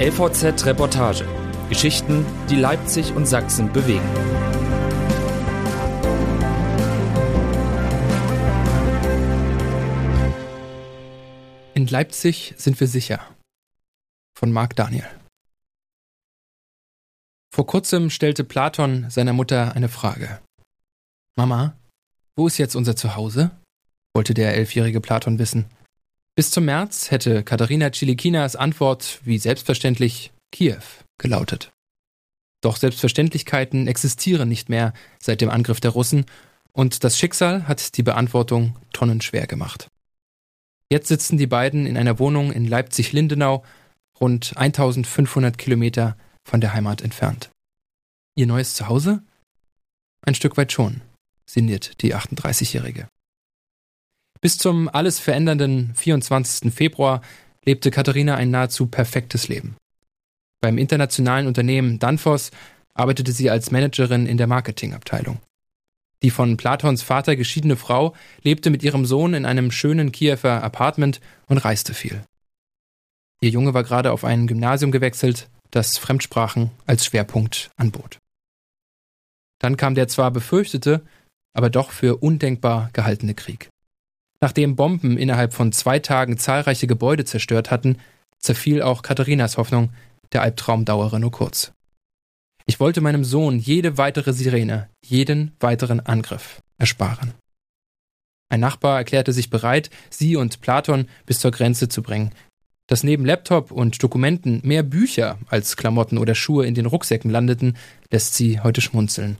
LVZ Reportage. Geschichten, die Leipzig und Sachsen bewegen. In Leipzig sind wir sicher. Von Marc Daniel. Vor kurzem stellte Platon seiner Mutter eine Frage. Mama, wo ist jetzt unser Zuhause? wollte der elfjährige Platon wissen. Bis zum März hätte Katharina Chilikinas Antwort wie selbstverständlich Kiew gelautet. Doch Selbstverständlichkeiten existieren nicht mehr seit dem Angriff der Russen und das Schicksal hat die Beantwortung tonnenschwer gemacht. Jetzt sitzen die beiden in einer Wohnung in Leipzig-Lindenau, rund 1500 Kilometer von der Heimat entfernt. Ihr neues Zuhause? Ein Stück weit schon, sinniert die 38-Jährige. Bis zum alles verändernden 24. Februar lebte Katharina ein nahezu perfektes Leben. Beim internationalen Unternehmen Danfoss arbeitete sie als Managerin in der Marketingabteilung. Die von Platons Vater geschiedene Frau lebte mit ihrem Sohn in einem schönen Kiewer Apartment und reiste viel. Ihr Junge war gerade auf ein Gymnasium gewechselt, das Fremdsprachen als Schwerpunkt anbot. Dann kam der zwar befürchtete, aber doch für undenkbar gehaltene Krieg. Nachdem Bomben innerhalb von zwei Tagen zahlreiche Gebäude zerstört hatten, zerfiel auch Katharinas Hoffnung, der Albtraum dauere nur kurz. Ich wollte meinem Sohn jede weitere Sirene, jeden weiteren Angriff ersparen. Ein Nachbar erklärte sich bereit, sie und Platon bis zur Grenze zu bringen. Dass neben Laptop und Dokumenten mehr Bücher als Klamotten oder Schuhe in den Rucksäcken landeten, lässt sie heute schmunzeln.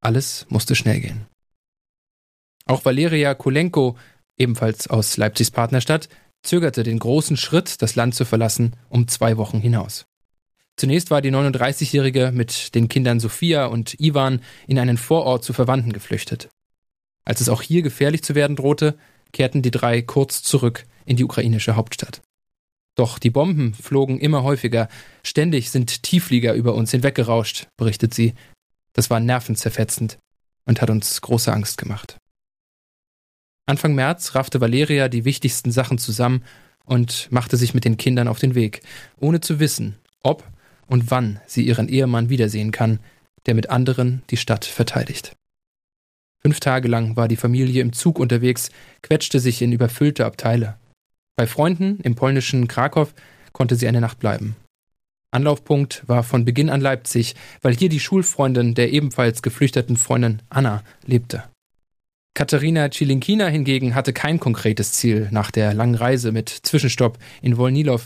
Alles musste schnell gehen. Auch Valeria Kolenko, ebenfalls aus Leipzigs Partnerstadt, zögerte den großen Schritt, das Land zu verlassen, um zwei Wochen hinaus. Zunächst war die 39-Jährige mit den Kindern Sophia und Ivan in einen Vorort zu Verwandten geflüchtet. Als es auch hier gefährlich zu werden drohte, kehrten die drei kurz zurück in die ukrainische Hauptstadt. Doch die Bomben flogen immer häufiger. Ständig sind Tiefflieger über uns hinweggerauscht, berichtet sie. Das war nervenzerfetzend und hat uns große Angst gemacht. Anfang März raffte Valeria die wichtigsten Sachen zusammen und machte sich mit den Kindern auf den Weg, ohne zu wissen, ob und wann sie ihren Ehemann wiedersehen kann, der mit anderen die Stadt verteidigt. Fünf Tage lang war die Familie im Zug unterwegs, quetschte sich in überfüllte Abteile. Bei Freunden im polnischen Krakow konnte sie eine Nacht bleiben. Anlaufpunkt war von Beginn an Leipzig, weil hier die Schulfreundin der ebenfalls geflüchteten Freundin Anna lebte. Katharina Chilinkina hingegen hatte kein konkretes Ziel nach der langen Reise mit Zwischenstopp in Wolnilow,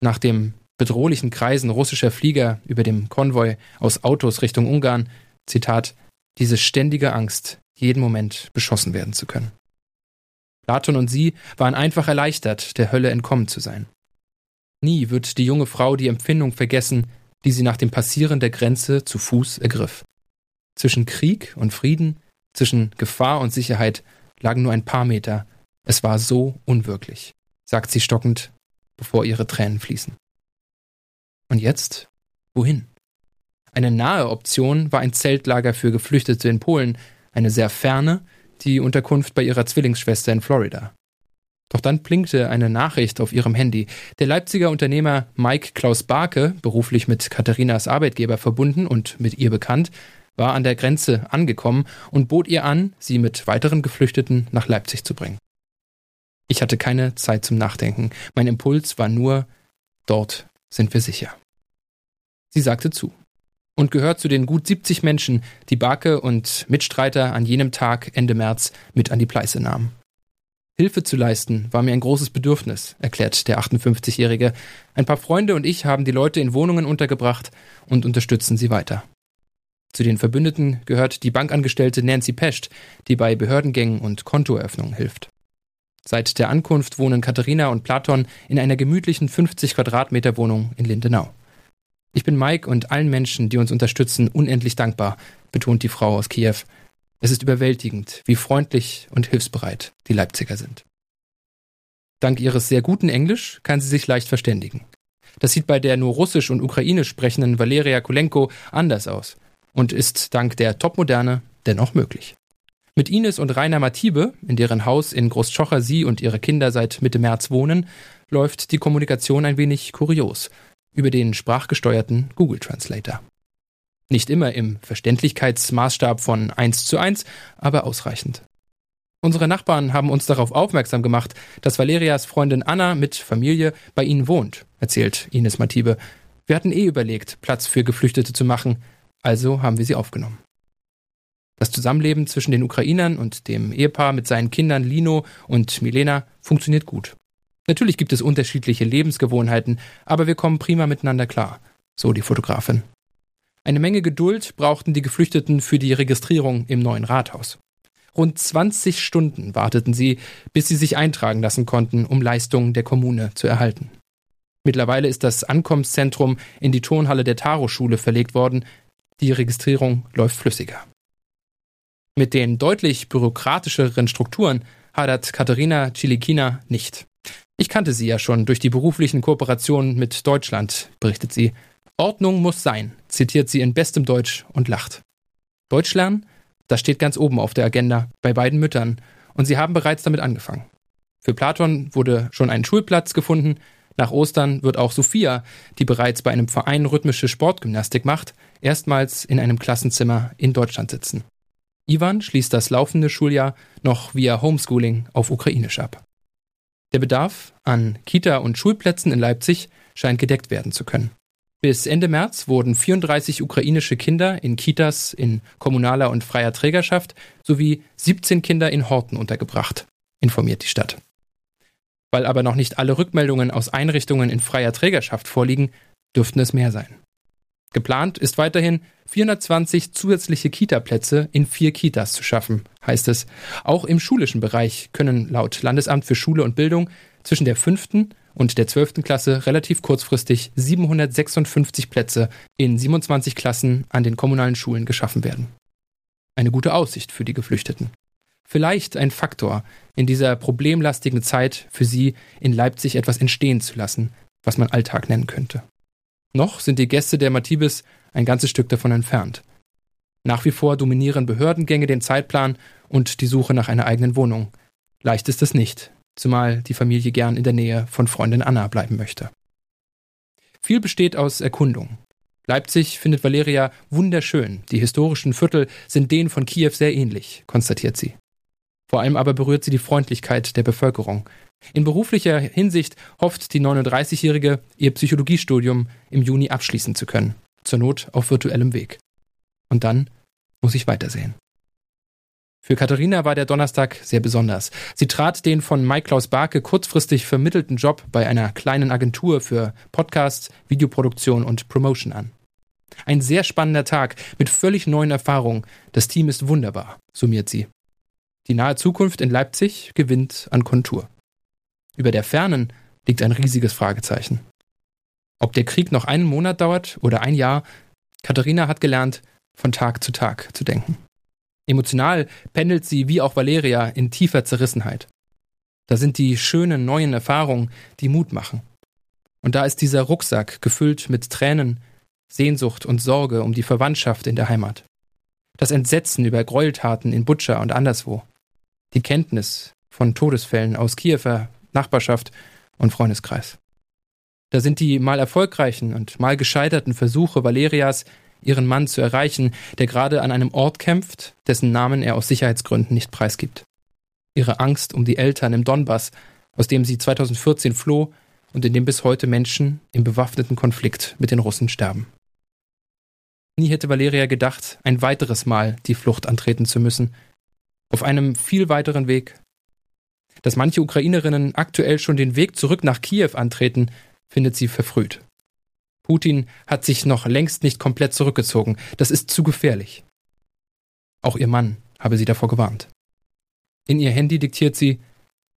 nach dem bedrohlichen Kreisen russischer Flieger über dem Konvoi aus Autos Richtung Ungarn, Zitat, diese ständige Angst, jeden Moment beschossen werden zu können. Platon und sie waren einfach erleichtert, der Hölle entkommen zu sein. Nie wird die junge Frau die Empfindung vergessen, die sie nach dem Passieren der Grenze zu Fuß ergriff. Zwischen Krieg und Frieden, zwischen Gefahr und Sicherheit lagen nur ein paar Meter. Es war so unwirklich, sagt sie stockend, bevor ihre Tränen fließen. Und jetzt? Wohin? Eine nahe Option war ein Zeltlager für Geflüchtete in Polen, eine sehr ferne, die Unterkunft bei ihrer Zwillingsschwester in Florida. Doch dann blinkte eine Nachricht auf ihrem Handy. Der Leipziger Unternehmer Mike Klaus Barke, beruflich mit Katharinas Arbeitgeber verbunden und mit ihr bekannt, war an der Grenze angekommen und bot ihr an, sie mit weiteren Geflüchteten nach Leipzig zu bringen. Ich hatte keine Zeit zum Nachdenken. Mein Impuls war nur, dort sind wir sicher. Sie sagte zu und gehört zu den gut 70 Menschen, die Barke und Mitstreiter an jenem Tag Ende März mit an die Pleiße nahmen. Hilfe zu leisten war mir ein großes Bedürfnis, erklärt der 58-Jährige. Ein paar Freunde und ich haben die Leute in Wohnungen untergebracht und unterstützen sie weiter. Zu den Verbündeten gehört die Bankangestellte Nancy Pescht, die bei Behördengängen und Kontoeröffnungen hilft. Seit der Ankunft wohnen Katharina und Platon in einer gemütlichen 50 Quadratmeter Wohnung in Lindenau. Ich bin Mike und allen Menschen, die uns unterstützen, unendlich dankbar, betont die Frau aus Kiew. Es ist überwältigend, wie freundlich und hilfsbereit die Leipziger sind. Dank ihres sehr guten Englisch kann sie sich leicht verständigen. Das sieht bei der nur Russisch und Ukrainisch sprechenden Valeria Kolenko anders aus und ist dank der Topmoderne dennoch möglich. Mit Ines und Rainer Matibe, in deren Haus in Großschocher sie und ihre Kinder seit Mitte März wohnen, läuft die Kommunikation ein wenig kurios. über den sprachgesteuerten Google Translator. Nicht immer im Verständlichkeitsmaßstab von 1 zu 1, aber ausreichend. Unsere Nachbarn haben uns darauf aufmerksam gemacht, dass Valerias Freundin Anna mit Familie bei ihnen wohnt, erzählt Ines Matibe. Wir hatten eh überlegt, Platz für Geflüchtete zu machen, also haben wir sie aufgenommen. Das Zusammenleben zwischen den Ukrainern und dem Ehepaar mit seinen Kindern Lino und Milena funktioniert gut. Natürlich gibt es unterschiedliche Lebensgewohnheiten, aber wir kommen prima miteinander klar, so die Fotografin. Eine Menge Geduld brauchten die Geflüchteten für die Registrierung im neuen Rathaus. Rund 20 Stunden warteten sie, bis sie sich eintragen lassen konnten, um Leistungen der Kommune zu erhalten. Mittlerweile ist das Ankommenszentrum in die Turnhalle der Taro-Schule verlegt worden. Die Registrierung läuft flüssiger. Mit den deutlich bürokratischeren Strukturen hadert Katharina Chilikina nicht. Ich kannte sie ja schon durch die beruflichen Kooperationen mit Deutschland, berichtet sie. Ordnung muss sein, zitiert sie in bestem Deutsch und lacht. Deutsch lernen? Das steht ganz oben auf der Agenda bei beiden Müttern und sie haben bereits damit angefangen. Für Platon wurde schon ein Schulplatz gefunden. Nach Ostern wird auch Sophia, die bereits bei einem Verein rhythmische Sportgymnastik macht, erstmals in einem Klassenzimmer in Deutschland sitzen. Ivan schließt das laufende Schuljahr noch via Homeschooling auf Ukrainisch ab. Der Bedarf an Kita- und Schulplätzen in Leipzig scheint gedeckt werden zu können. Bis Ende März wurden 34 ukrainische Kinder in Kitas in kommunaler und freier Trägerschaft sowie 17 Kinder in Horten untergebracht, informiert die Stadt. Weil aber noch nicht alle Rückmeldungen aus Einrichtungen in freier Trägerschaft vorliegen, dürften es mehr sein. Geplant ist weiterhin 420 zusätzliche Kita-Plätze in vier Kitas zu schaffen, heißt es. Auch im schulischen Bereich können laut Landesamt für Schule und Bildung zwischen der fünften und der 12. Klasse relativ kurzfristig 756 Plätze in 27 Klassen an den kommunalen Schulen geschaffen werden. Eine gute Aussicht für die Geflüchteten. Vielleicht ein Faktor, in dieser problemlastigen Zeit für sie in Leipzig etwas entstehen zu lassen, was man Alltag nennen könnte. Noch sind die Gäste der Matibis ein ganzes Stück davon entfernt. Nach wie vor dominieren Behördengänge den Zeitplan und die Suche nach einer eigenen Wohnung. Leicht ist es nicht, zumal die Familie gern in der Nähe von Freundin Anna bleiben möchte. Viel besteht aus Erkundung. Leipzig findet Valeria wunderschön. Die historischen Viertel sind denen von Kiew sehr ähnlich, konstatiert sie. Vor allem aber berührt sie die Freundlichkeit der Bevölkerung. In beruflicher Hinsicht hofft die 39-Jährige, ihr Psychologiestudium im Juni abschließen zu können. Zur Not auf virtuellem Weg. Und dann muss ich weitersehen. Für Katharina war der Donnerstag sehr besonders. Sie trat den von Mike Klaus Barke kurzfristig vermittelten Job bei einer kleinen Agentur für Podcasts, Videoproduktion und Promotion an. Ein sehr spannender Tag mit völlig neuen Erfahrungen. Das Team ist wunderbar, summiert sie. Die nahe Zukunft in Leipzig gewinnt an Kontur. Über der fernen liegt ein riesiges Fragezeichen. Ob der Krieg noch einen Monat dauert oder ein Jahr, Katharina hat gelernt, von Tag zu Tag zu denken. Emotional pendelt sie wie auch Valeria in tiefer Zerrissenheit. Da sind die schönen neuen Erfahrungen, die Mut machen. Und da ist dieser Rucksack gefüllt mit Tränen, Sehnsucht und Sorge um die Verwandtschaft in der Heimat. Das Entsetzen über Gräueltaten in Butscha und anderswo. Die Kenntnis von Todesfällen aus Kiewer Nachbarschaft und Freundeskreis. Da sind die mal erfolgreichen und mal gescheiterten Versuche Valerias, ihren Mann zu erreichen, der gerade an einem Ort kämpft, dessen Namen er aus Sicherheitsgründen nicht preisgibt. Ihre Angst um die Eltern im Donbass, aus dem sie 2014 floh und in dem bis heute Menschen im bewaffneten Konflikt mit den Russen sterben. Nie hätte Valeria gedacht, ein weiteres Mal die Flucht antreten zu müssen. Auf einem viel weiteren Weg. Dass manche Ukrainerinnen aktuell schon den Weg zurück nach Kiew antreten, findet sie verfrüht. Putin hat sich noch längst nicht komplett zurückgezogen. Das ist zu gefährlich. Auch ihr Mann habe sie davor gewarnt. In ihr Handy diktiert sie,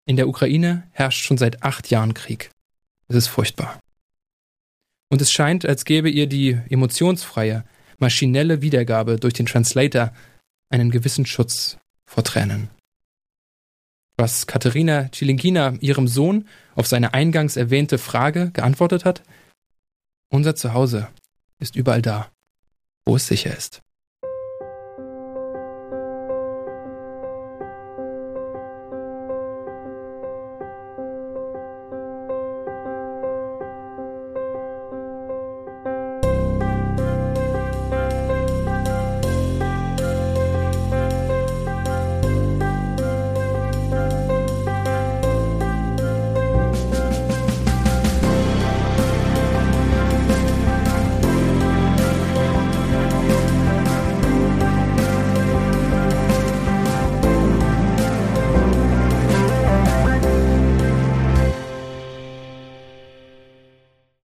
in der Ukraine herrscht schon seit acht Jahren Krieg. Es ist furchtbar. Und es scheint, als gäbe ihr die emotionsfreie, maschinelle Wiedergabe durch den Translator einen gewissen Schutz vor Tränen. Was Katharina Chilinkina ihrem Sohn auf seine eingangs erwähnte Frage geantwortet hat, unser Zuhause ist überall da, wo es sicher ist.